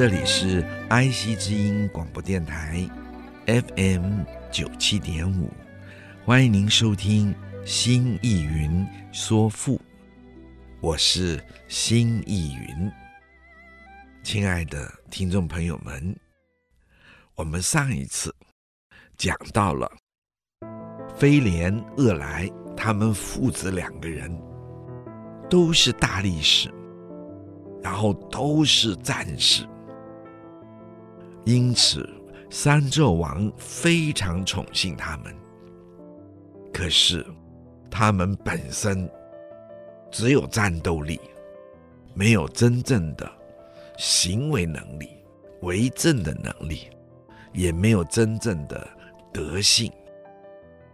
这里是 IC 之音广播电台，FM 九七点五，欢迎您收听《新艺云说赋》，我是新艺云。亲爱的听众朋友们，我们上一次讲到了飞廉、鄂来他们父子两个人都是大力士，然后都是战士。因此，三纣王非常宠幸他们。可是，他们本身只有战斗力，没有真正的行为能力、为政的能力，也没有真正的德性。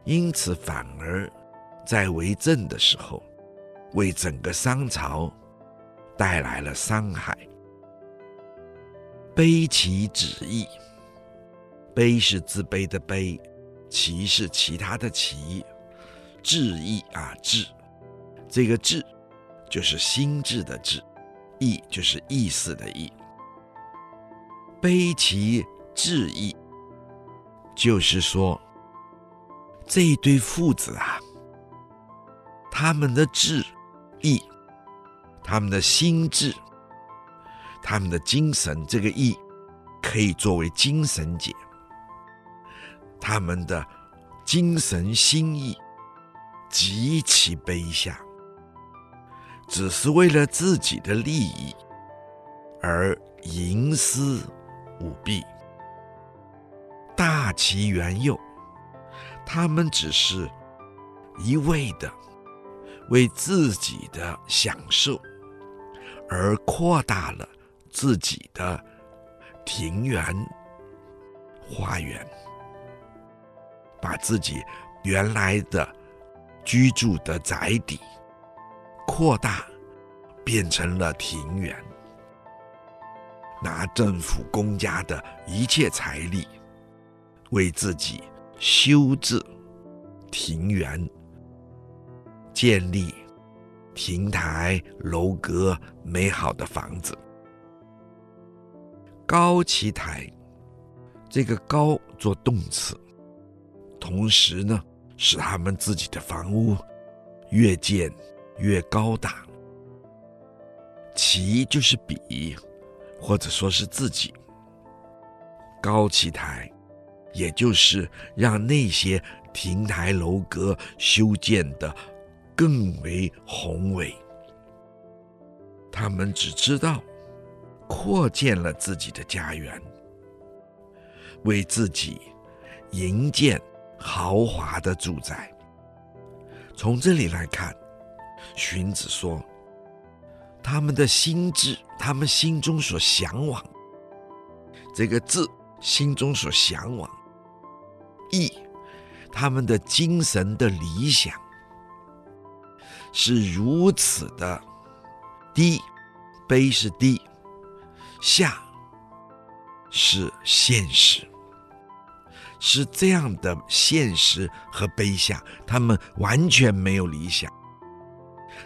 因此，反而在为政的时候，为整个商朝带来了伤害。悲其旨意。悲是自卑的悲，其是其他的其，志意啊志，这个志就是心智的志，意就是意思的意。悲其志意，就是说这一对父子啊，他们的志意，他们的心智。他们的精神，这个义可以作为精神解。他们的精神心意极其卑下，只是为了自己的利益而营私舞弊。大其原佑，他们只是一味的为自己的享受而扩大了。自己的庭园、花园，把自己原来的居住的宅邸扩大，变成了庭园，拿政府公家的一切财力，为自己修治庭园，建立亭台楼阁美好的房子。高其台，这个高做动词，同时呢，使他们自己的房屋越建越高大。其就是比，或者说是自己。高其台，也就是让那些亭台楼阁修建得更为宏伟。他们只知道。扩建了自己的家园，为自己营建豪华的住宅。从这里来看，荀子说，他们的心智，他们心中所向往，这个志，心中所向往，义，他们的精神的理想，是如此的低，卑是低。下是现实，是这样的现实和卑下，他们完全没有理想。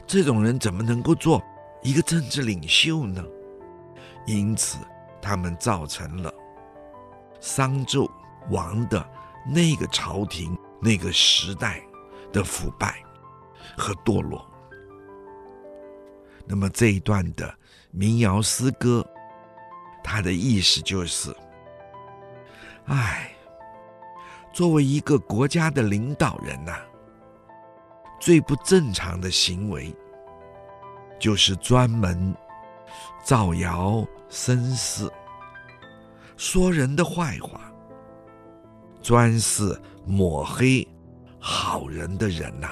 这种人怎么能够做一个政治领袖呢？因此，他们造成了商纣王的那个朝廷、那个时代的腐败和堕落。那么这一段的民谣诗歌。他的意思就是，哎，作为一个国家的领导人呐、最不正常的行为，就是专门造谣生事，说人的坏话，专是抹黑好人的人呐、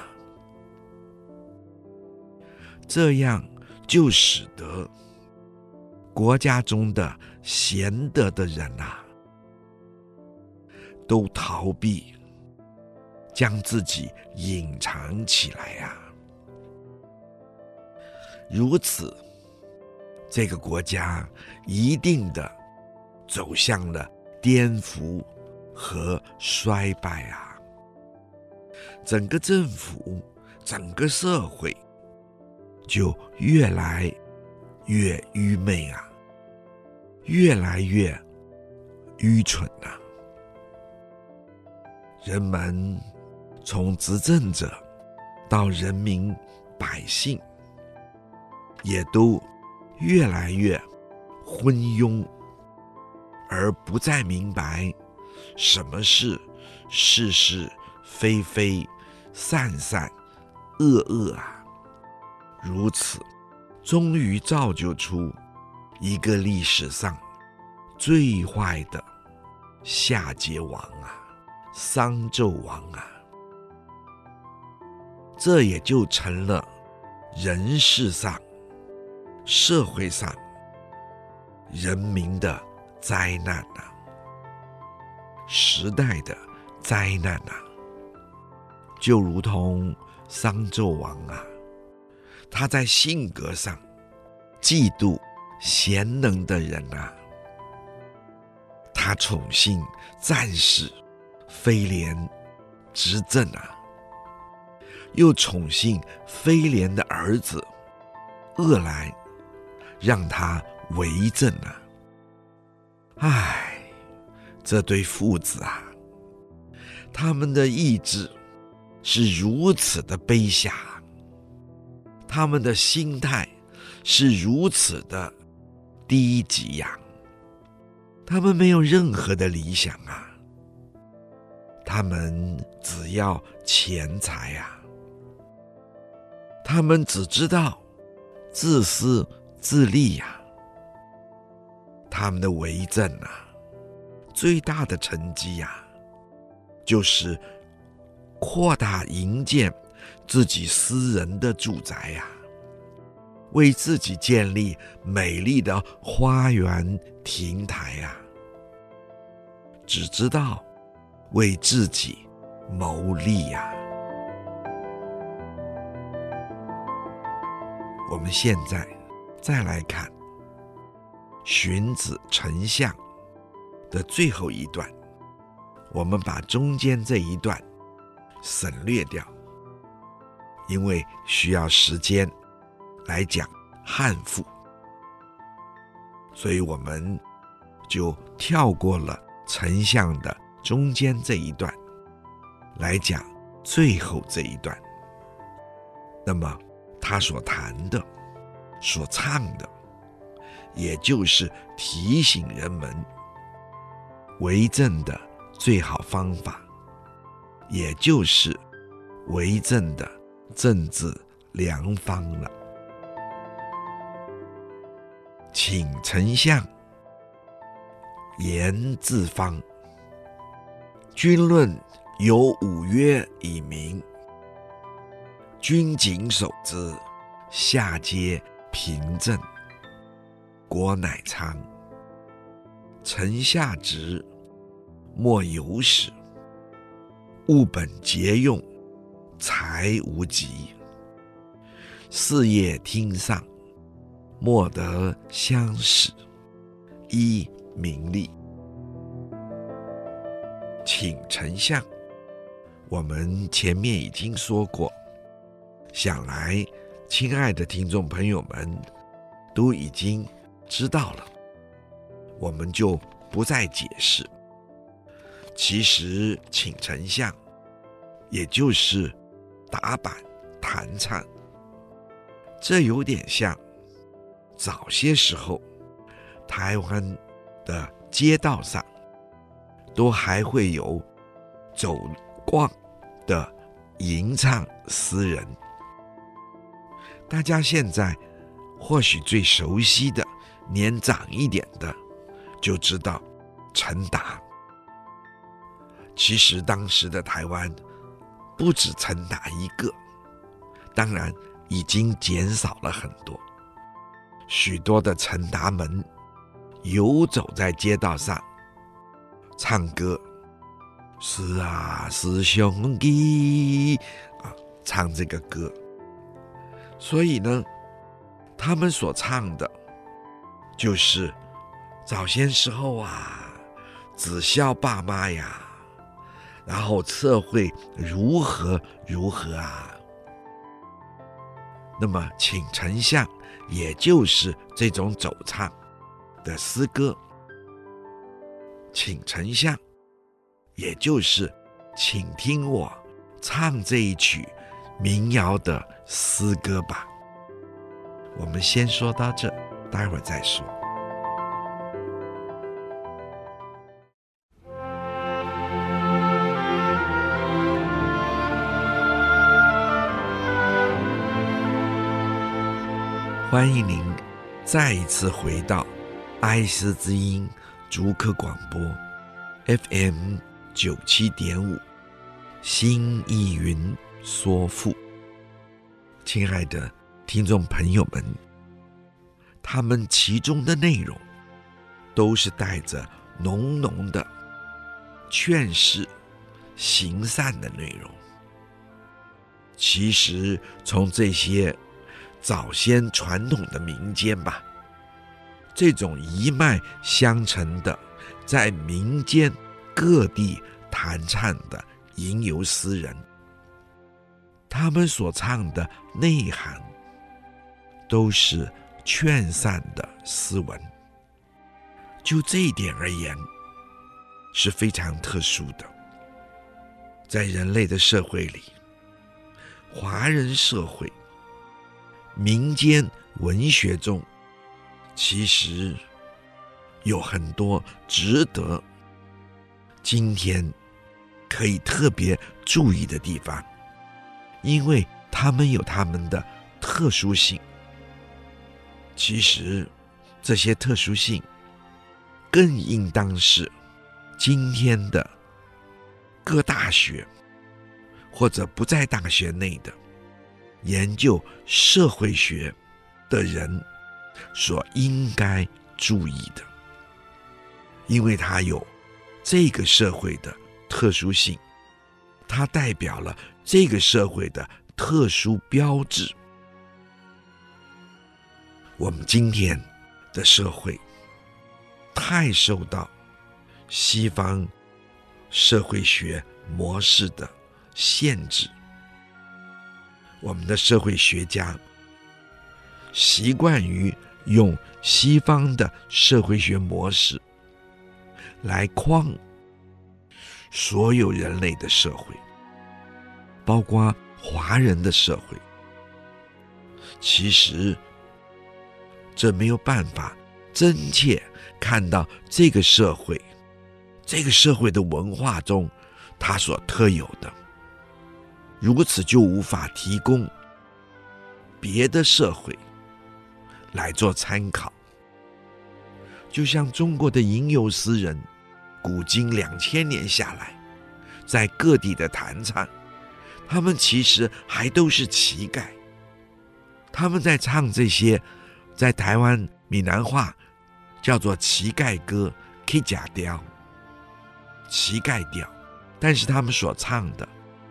这样就使得国家中的贤德的人啊，都逃避，将自己隐藏起来呀、啊。如此，这个国家一定的走向了颠覆和衰败啊！整个政府、整个社会就越来越愚昧啊，越来越愚蠢呐、啊！人们从执政者到人民百姓。也都越来越昏庸，而不再明白什么是是是非非、善善恶恶啊！如此，终于造就出一个历史上最坏的夏桀王啊，商纣王啊，这也就成了人世上。社会上人民的灾难呐、啊，时代的灾难呐、啊，就如同商纣王啊，他在性格上嫉妒贤能的人、啊，他宠幸战士飞廉执政啊，又宠幸飞廉的儿子恶来。让他为政啊！唉，这对父子啊，他们的意志是如此的卑下，他们的心态是如此的低级呀，他们没有任何的理想啊，他们只要钱财呀，他们只知道自私。自利呀，他们的为政啊，最大的成绩呀，就是扩大营建自己私人的住宅呀，为自己建立美丽的花园亭台呀，只知道为自己谋利呀。我们现在。再来看荀子丞相的最后一段，我们把中间这一段省略掉，因为需要时间来讲汉赋，所以我们就跳过了丞相的中间这一段，来讲最后这一段。那么他所谈的。所唱的，也就是提醒人们为政的最好方法，也就是为政的政治良方了。请丞相言自方，君论有五约以明，君谨守之，下皆。平正，国乃昌。臣下职，莫有始。务本节用，财无极。事业厅上，莫得相使。依名利，请丞相。我们前面已经说过，想来。亲爱的听众朋友们，都已经知道了，我们就不再解释。其实，请丞相，也就是打板弹唱，这有点像早些时候台湾的街道上都还会有走逛的吟唱诗人。大家现在或许最熟悉的、年长一点的，就知道陈达。其实当时的台湾不止陈达一个，当然已经减少了很多，许多的陈达们游走在街道上，唱歌，是啊，是兄弟啊，唱这个歌。所以呢，他们所唱的，就是早先时候啊，子孝爸妈呀，然后测绘如何如何啊。那么，请丞相，也就是这种走唱的诗歌，请丞相，也就是请听我唱这一曲民谣的诗歌吧。我们先说到这，待会儿再说。欢迎您再一次回到爱思之音逐客广播 FM 九七点五，新艺云说赋。亲爱的听众朋友们，他们其中的内容都是带着浓浓的劝世行善的内容。其实从这些。早先传统的民间吧，这种一脉相承的，在民间各地弹唱的吟游诗人，他们所唱的内涵都是劝善的诗文。就这一点而言，是非常特殊的。在人类的社会里，华人社会。民间文学中，其实有很多值得今天可以特别注意的地方，因为他们有他们的特殊性。其实这些特殊性更应当是今天的各大学或者不在大学内的。研究社会学的人所应该注意的，因为它有这个社会的特殊性，它代表了这个社会的特殊标志。我们今天的社会太受到西方社会学模式的限制。我们的社会学家习惯于用西方的社会学模式来框所有人类的社会，包括华人的社会。其实这没有办法真切看到这个社会，这个社会的文化中它所特有的。如此就无法提供别的社会来做参考。就像中国的吟游诗人，古今两千年下来，在各地的弹唱，他们其实还都是乞丐。他们在唱这些，在台湾闽南话叫做乞丐歌，乞食调，乞丐调。但是他们所唱的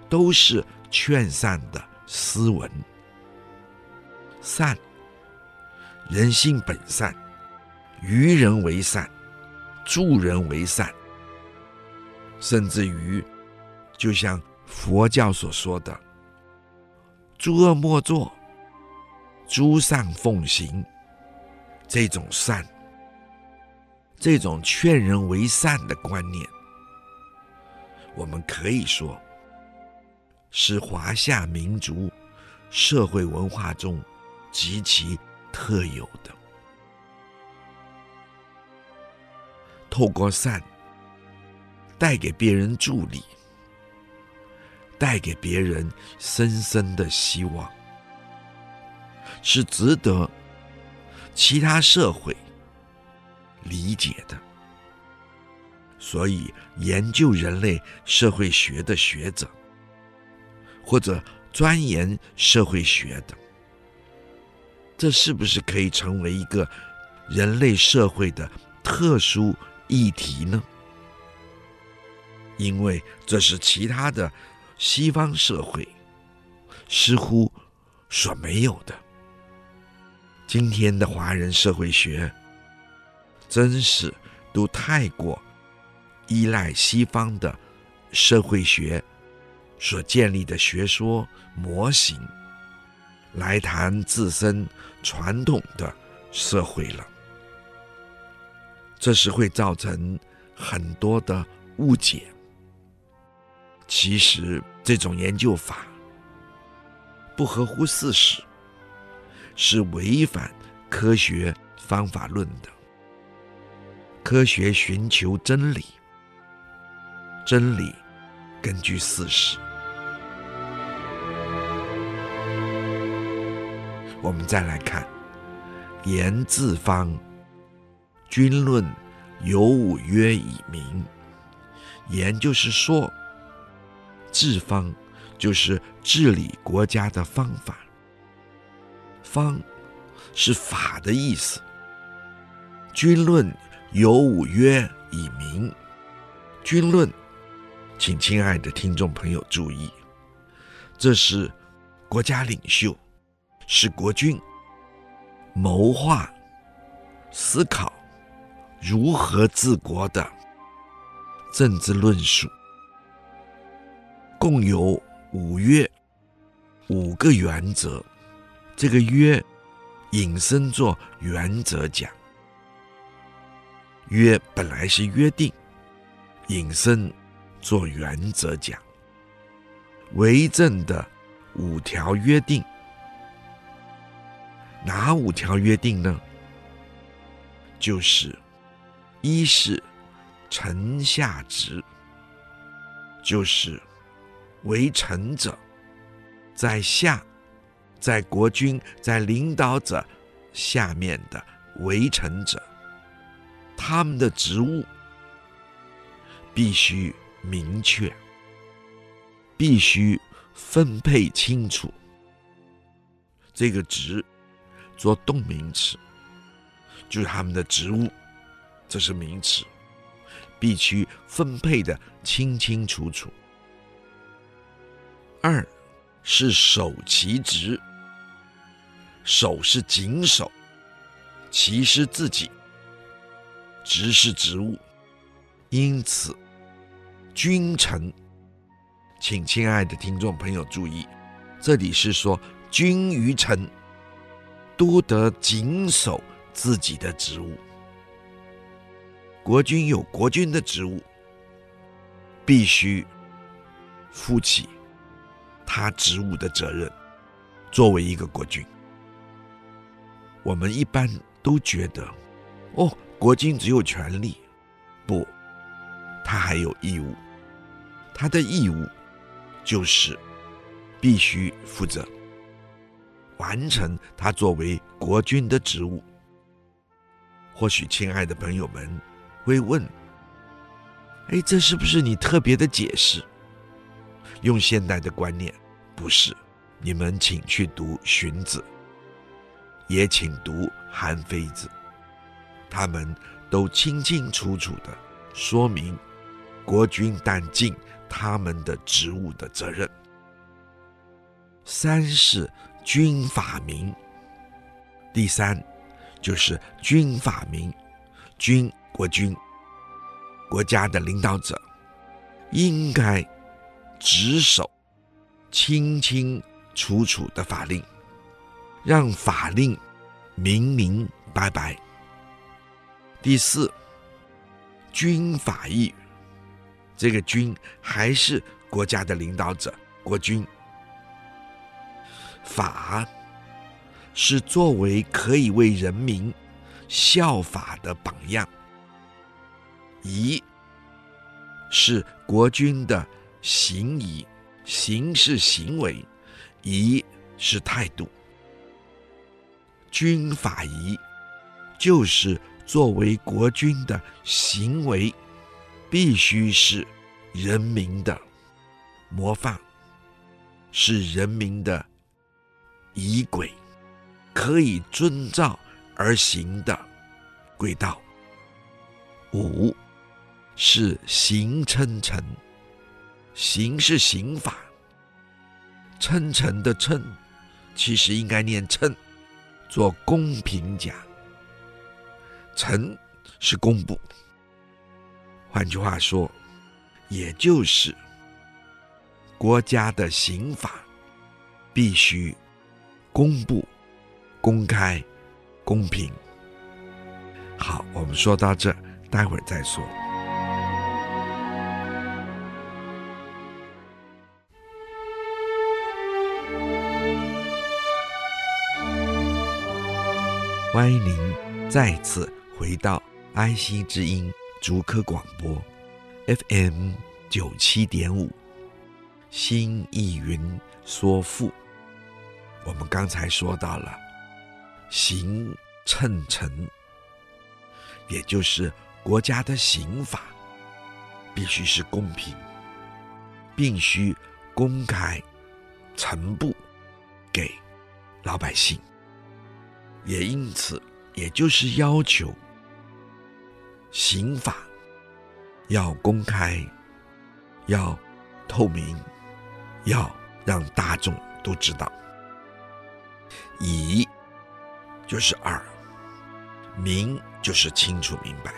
都是。劝善的诗文，善，人性本善，于人为善，助人为善，甚至于，就像佛教所说的“诸恶莫作，诸善奉行”，这种善，这种劝人为善的观念，我们可以说。是华夏民族社会文化中极其特有的。透过善，带给别人助力，带给别人深深的希望，是值得其他社会理解的。所以，研究人类社会学的学者。或者钻研社会学的，这是不是可以成为一个人类社会的特殊议题呢？因为这是其他的西方社会似乎所没有的。今天的华人社会学真是都太过依赖西方的社会学所建立的学说模型来谈自身传统的社会了，这是会造成很多的误解。其实这种研究法不合乎事实，是违反科学方法论的。科学寻求真理，真理根据事实。我们再来看言自方，君论有五曰以明。言就是说。治方就是治理国家的方法，方是法的意思。君论有五曰以明。君论，请亲爱的听众朋友注意，这是国家领袖，是国君谋划、思考如何治国的政治论述。共有五约，五个原则。这个约引申作原则讲，约本来是约定，引申作原则讲。为政的五条约定，哪五条约定呢？就是一是臣下职，就是。为臣者，在下，在国君、在领导者下面的为臣者，他们的职务必须明确，必须分配清楚。这个“职”做动名词，就是他们的职务，这是名词，必须分配的清清楚楚。二是守其职，守是谨守，其是自己，职是职务，因此君臣，请亲爱的听众朋友注意，这里是说君与臣都得谨守自己的职务，国君有国君的职务，必须负起。他职务的责任，作为一个国君，我们一般都觉得，哦，国君只有权利，不，他还有义务。他的义务就是必须负责完成他作为国君的职务。或许亲爱的朋友们会问：哎，这是不是你特别的解释？用现代的观念，不是，你们请去读荀子，也请读韩非子，他们都清清楚楚的说明，国君担尽他们的职务的责任。三是君法明，第三就是君法明，君国君，国家的领导者应该。执守清清楚楚的法令，让法令明明白白。第四，君法义，这个君还是国家的领导者，国君。法是作为可以为人民效法的榜样，仪是国君的。行仪，行是行为，仪是态度。军法仪，就是作为国君的行为，必须是人民的模范，是人民的仪轨，可以遵照而行的轨道。五是刑称臣，刑是刑法，称臣的称，其实应该念称，做公平讲。臣是公布，换句话说，也就是国家的刑法必须公布、公开、公平。好，我们说到这，待会儿再说。欢迎您再次回到爱惜之音竹科广播，FM 九七点五，新义云说赋。我们刚才说到了刑称臣，也就是国家的刑法必须是公平，必须公开呈布给老百姓，也因此，也就是要求。刑法要公开，要透明，要让大众都知道。以就是二，明就是清楚明白。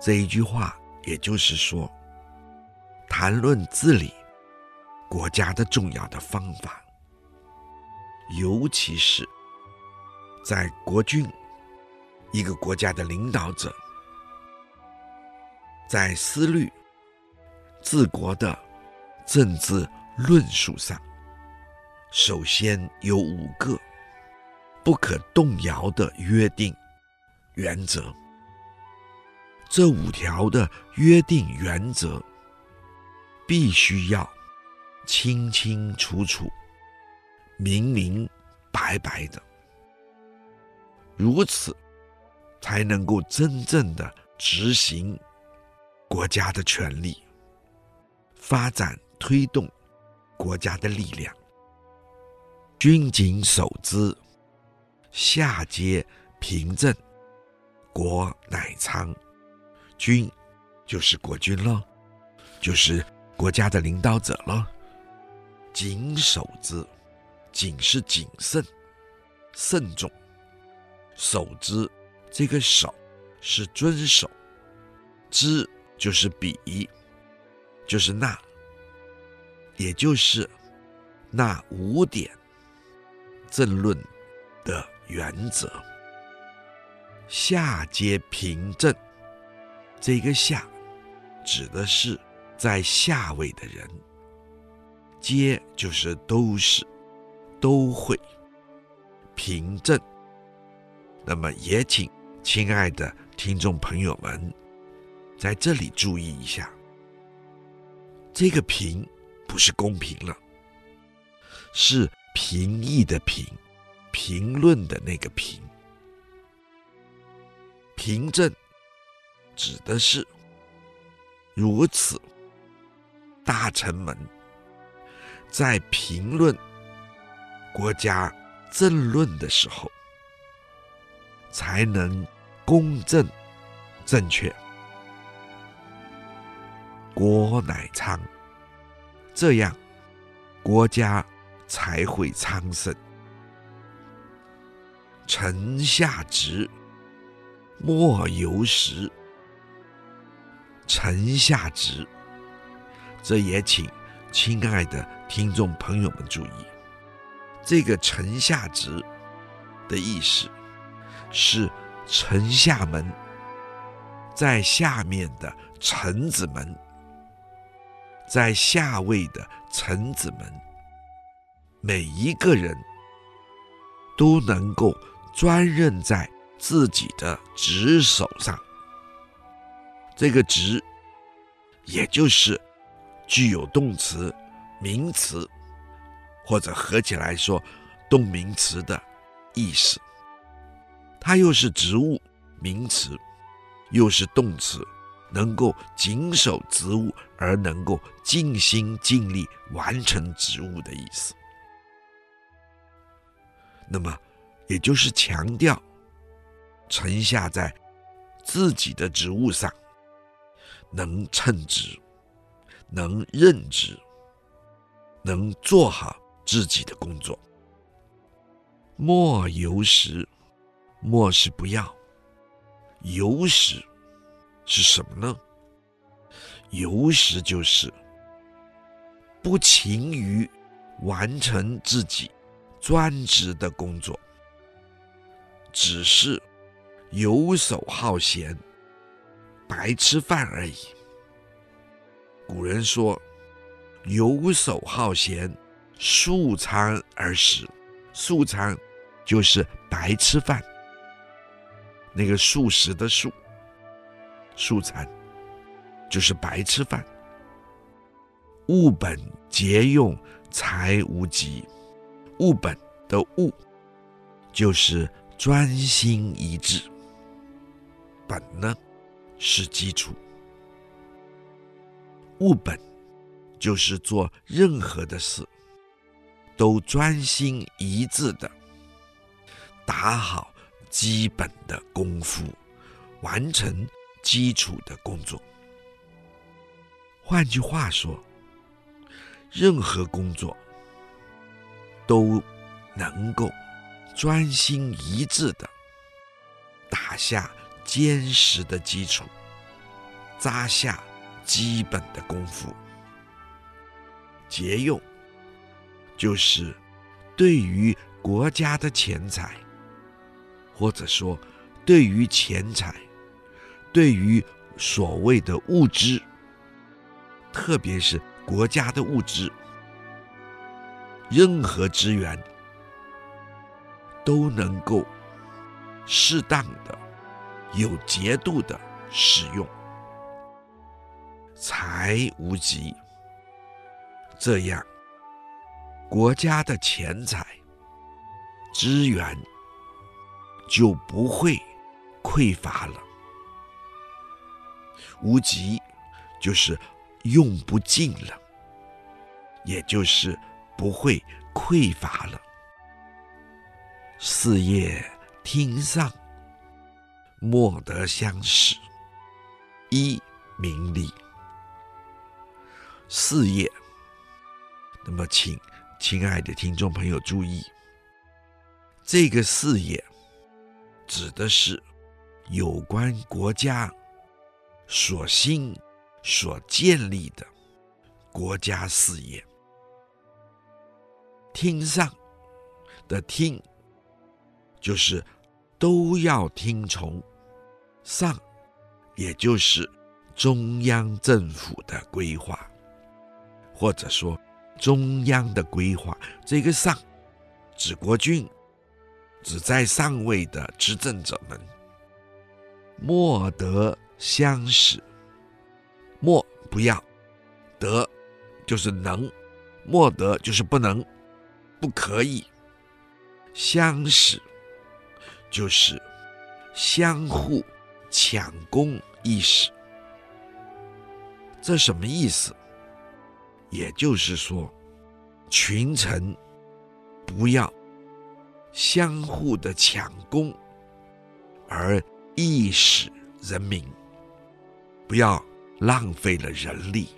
这一句话，也就是说，谈论治理国家的重要的方法，尤其是在国君。一个国家的领导者，在思虑治国的政治论述上，首先有五个不可动摇的约定原则。这五条的约定原则，必须要清清楚楚、明明白白的，如此。才能够真正的执行国家的权力，发展推动国家的力量。君谨守之，下皆平正，国乃昌。君就是国君了，就是国家的领导者了。谨守之，谨是谨慎、慎重，守之。这个守是遵守，之就是比，就是那，也就是那五点政论的原则。下皆平正，这个下指的是在下位的人，皆就是都是都会平正。那么也请。亲爱的听众朋友们，在这里注意一下，这个“平”不是公平了，是评议的“评”，评论的那个“评”。平正指的是如此，大臣们在评论国家政论的时候，才能。公正、正确，国乃昌，这样国家才会昌盛。臣下直，莫由时。臣下直，这也请亲爱的听众朋友们注意，这个“臣下直”的意思是。臣下们，在下面的臣子们，在下位的臣子们，每一个人都能够专任在自己的职守上。这个职，也就是具有动词、名词，或者合起来说动名词的意思。它又是职务名词，又是动词，能够谨守职务而能够尽心尽力完成职务的意思。那么也就是强调臣下在自己的职务上能称职，能任职，能做好自己的工作。莫由时，莫是不要。由时是什么呢？由时就是不勤于完成自己专职的工作，只是游手好闲、白吃饭而已。古人说：“游手好闲，素餐而食。”素餐就是白吃饭。那个素食的素，素餐就是白吃饭。务本节用，才无极。务本的务就是专心一致。本呢是基础。务本就是做任何的事都专心一致的打好。基本的功夫，完成基础的工作。换句话说，任何工作都能够专心一致的打下坚实的基础，扎下基本的功夫。节用就是对于国家的钱财。或者说，对于钱财，对于所谓的物资，特别是国家的物资，任何资源都能够适当的、有节度的使用，才无极。这样，国家的钱财、资源。就不会匮乏了。无极就是用不尽了，也就是不会匮乏了。事业听上，莫得相识。一名利，事业。那么，请亲爱的听众朋友注意，这个事业。指的是有关国家所兴所建立的国家事业。听上的听，就是都要听从上，也就是中央政府的规划，或者说中央的规划。这个上指国君。只在上位的执政者们，莫得相使。莫不要，得就是能，莫得就是不能，不可以。相使就是相互抢功一时。这什么意思？也就是说，群臣不要。相互的抢功，而益使人民，不要浪费了人力。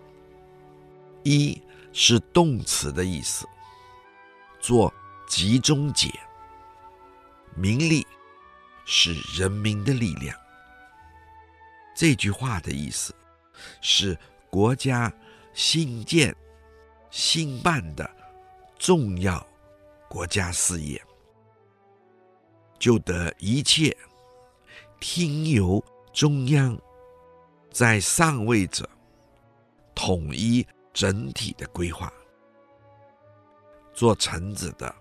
一是动词的意思，做集中解。民力是人民的力量。这句话的意思是国家新建、兴办的重要国家事业。就得一切听由中央，在上位者统一整体的规划。做臣子的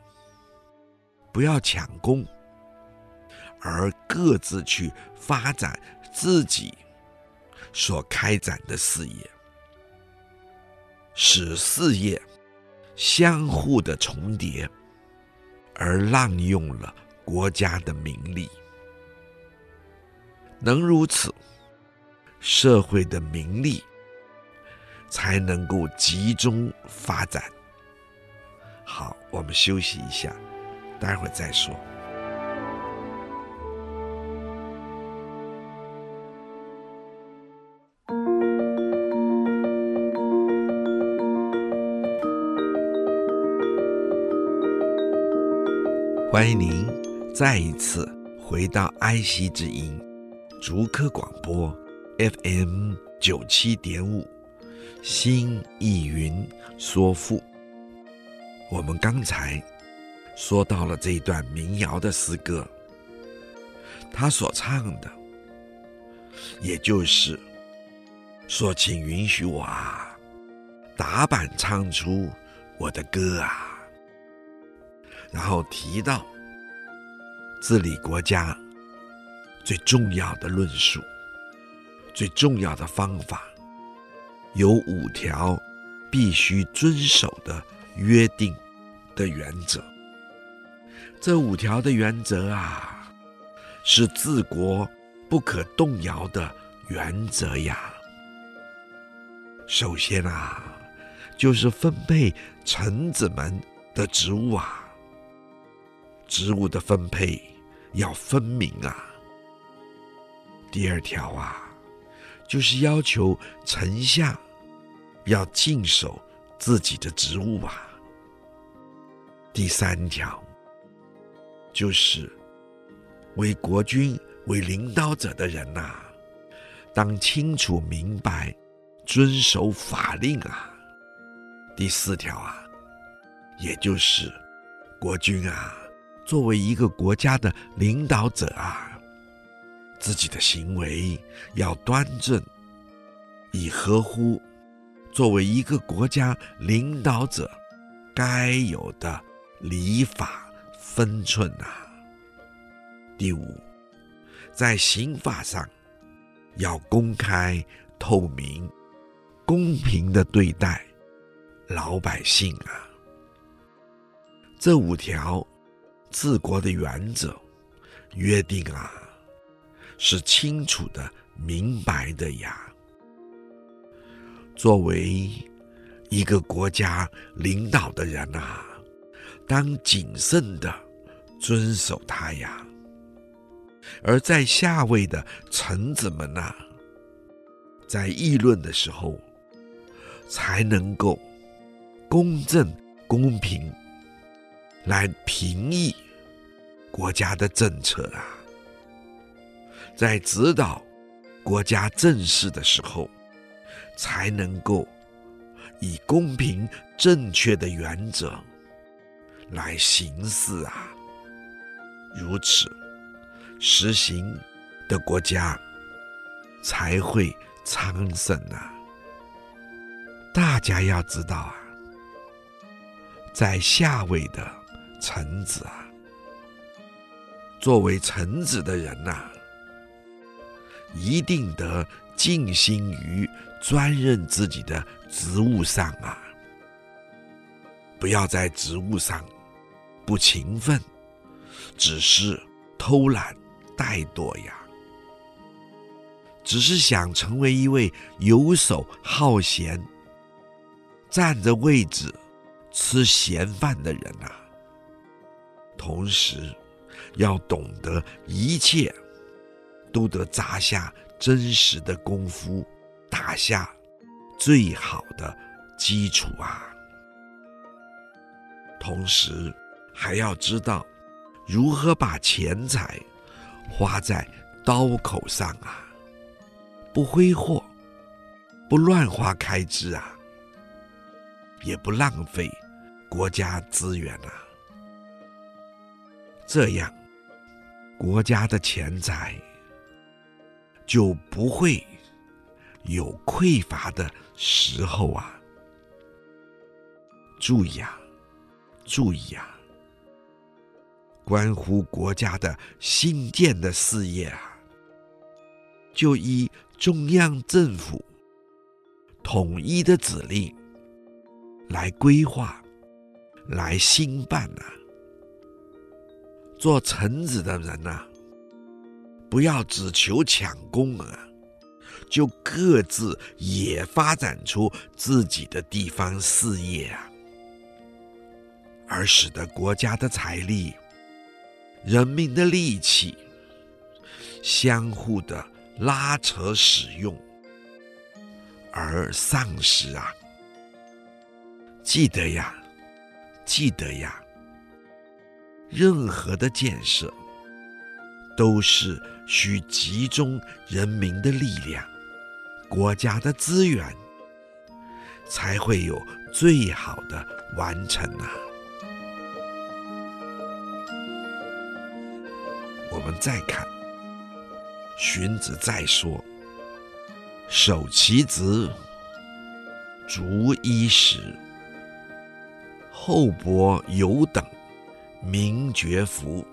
不要抢功，而各自去发展自己所开展的事业，使事业相互的重叠，而滥用了。国家的名利，能如此，社会的名利才能够集中发展。好，我们休息一下，待会儿再说。欢迎您再一次回到爱惜之音竹科广播 FM 九七点五，新意云说赋。我们刚才说到了这一段民谣的诗歌，他所唱的，也就是说，请允许我啊，打板唱出我的歌啊。然后提到治理国家最重要的论述，最重要的方法，有五条必须遵守的约定的原则。这五条的原则啊，是治国不可动摇的原则呀。首先啊，就是分配臣子们的职务啊。职务的分配要分明啊。第二条啊，就是要求丞相要尽守自己的职务啊。第三条就是为国君为领导者的人呐、当清楚明白遵守法令啊。第四条啊，也就是国君啊。作为一个国家的领导者啊，自己的行为要端正，以合乎作为一个国家领导者该有的礼法分寸啊。第五，在刑法上要公开透明、公平的对待老百姓啊。这五条。治国的原则约定啊，是清楚的、明白的呀。作为一个国家领导的人啊，当谨慎的遵守它呀。而在下位的臣子们呐、在议论的时候，才能够公正、公平。来评议国家的政策啊，在指导国家政事的时候，才能够以公平正确的原则来行事啊。如此实行的国家才会昌盛啊。大家要知道啊，在下位的。臣子啊，作为臣子的人呐、一定得尽心于专任自己的职务上啊，不要在职务上不勤奋，只是偷懒怠惰呀，只是想成为一位游手好闲、占着位置吃闲饭的人呐、啊。同时，要懂得一切都得扎下真实的功夫，打下最好的基础啊。同时，还要知道如何把钱财花在刀口上啊，不挥霍，不乱花开支啊，也不浪费国家资源啊。这样，国家的钱财就不会有匮乏的时候啊！注意啊，注意啊！关乎国家的兴建的事业啊，就依中央政府统一的指令来规划、来兴办啊。做臣子的人呐、不要只求抢功啊，就各自也发展出自己的地方事业啊，而使得国家的财力人民的力气相互的拉扯使用而丧失啊！记得呀，记得呀，任何的建设都是需集中人民的力量、国家的资源，才会有最好的完成啊！我们再看，荀子再说：“守其职，逐衣食，厚薄有等，名爵服。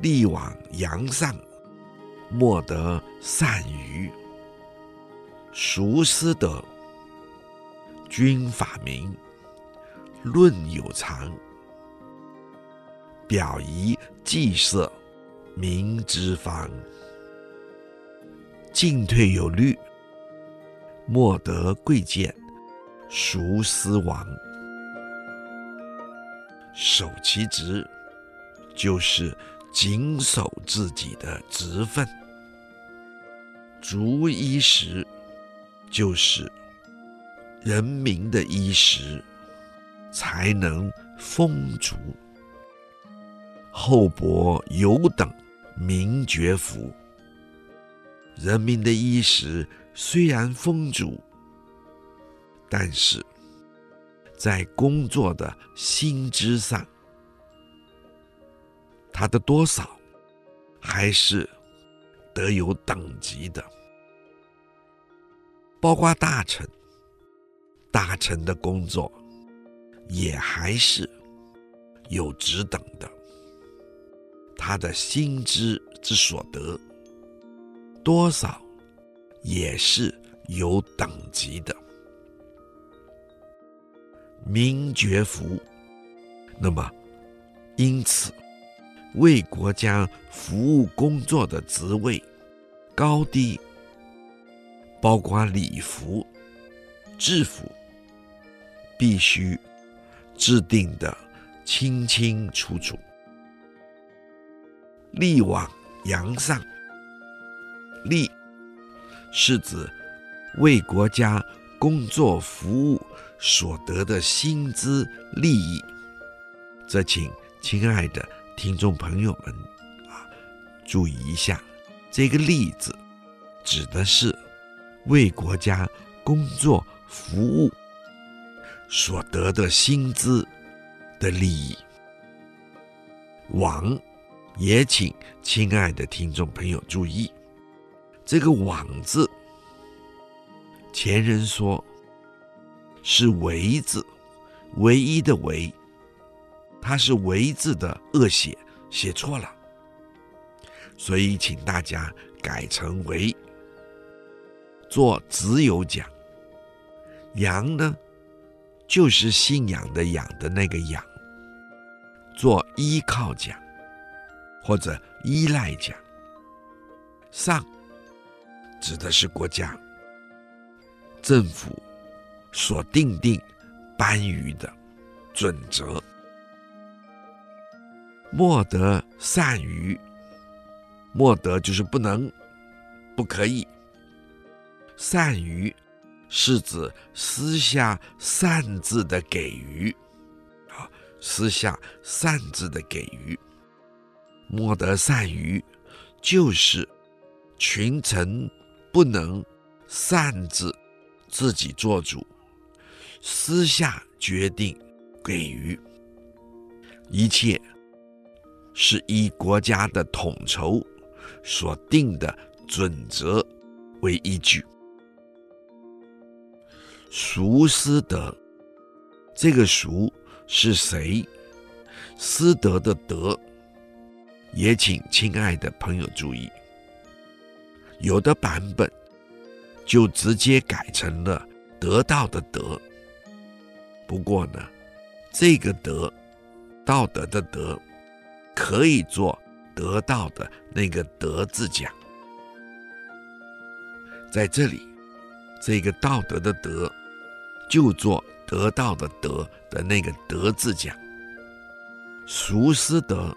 力往扬善，莫得善于。孰思德？君法明，论有常。表仪祭色。”民之方，进退有律，莫得贵贱，孰思亡？守其职，就是谨守自己的职分；足衣食，就是人民的衣食才能丰足；厚薄有等。名爵服，人民的衣食虽然丰足，但是在工作的薪资上，他的多少还是得有等级的，包括大臣，大臣的工作也还是有职等的。他的薪资之所得，多少也是有等级的。名爵服，那么因此为国家服务工作的职位高低，包括礼服、制服，必须制定的清清楚楚。力往扬上，力是指为国家工作服务所得的薪资利益。这请亲爱的听众朋友们啊，注意一下，这个“力”字指的是为国家工作服务所得的薪资的利益。往。也请亲爱的听众朋友注意，这个“网”字，前人说是“唯”字，唯一的“唯”，它是“唯”字的恶写，写错了，所以请大家改成“唯”，做子有讲。羊呢，就是信仰的“仰”的那个“仰”，做依靠讲。或者依赖讲，上指的是国家政府所定定颁予的准则，莫得善于，莫得就是不能，不可以，善于是指私下擅自的给予，啊，私下擅自的给予。莫得善于，就是群臣不能擅自自己做主，私下决定给予，一切是以国家的统筹所定的准则为依据。孰思德？这个“孰”是谁？思德的“德”。也请亲爱的朋友注意，有的版本就直接改成了“得到”的“德”。不过呢，这个“德”，道德的“德”，可以做“得到”的那个“德”字讲。在这里，这个道德的“德”，就做“得到”的“得”的那个“德”字讲。孰思德？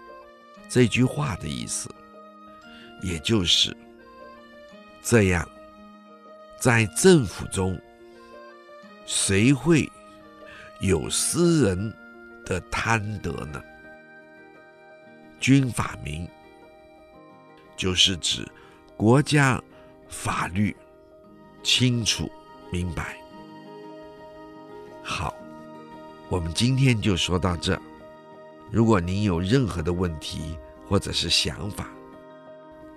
这句话的意思，也就是这样，在政府中，谁会有私人的贪得呢？军法明，就是指国家法律清楚明白。好，我们今天就说到这。如果您有任何的问题或者是想法，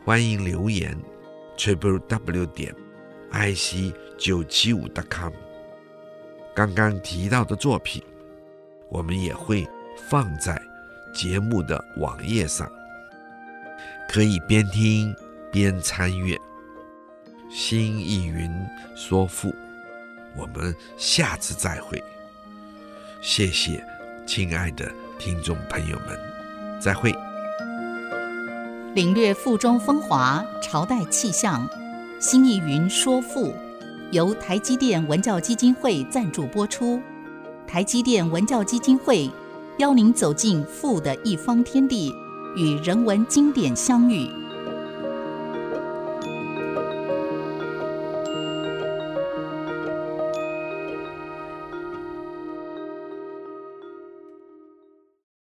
欢迎留言 triple w 点 i c 九七五 .com。刚刚提到的作品，我们也会放在节目的网页上，可以边听边参阅。新义云说赋，我们下次再会。谢谢，亲爱的。听众朋友们，再会。领略赋中风华，朝代气象。新义云说赋，由台积电文教基金会赞助播出。台积电文教基金会邀您走进富的一方天地，与人文经典相遇。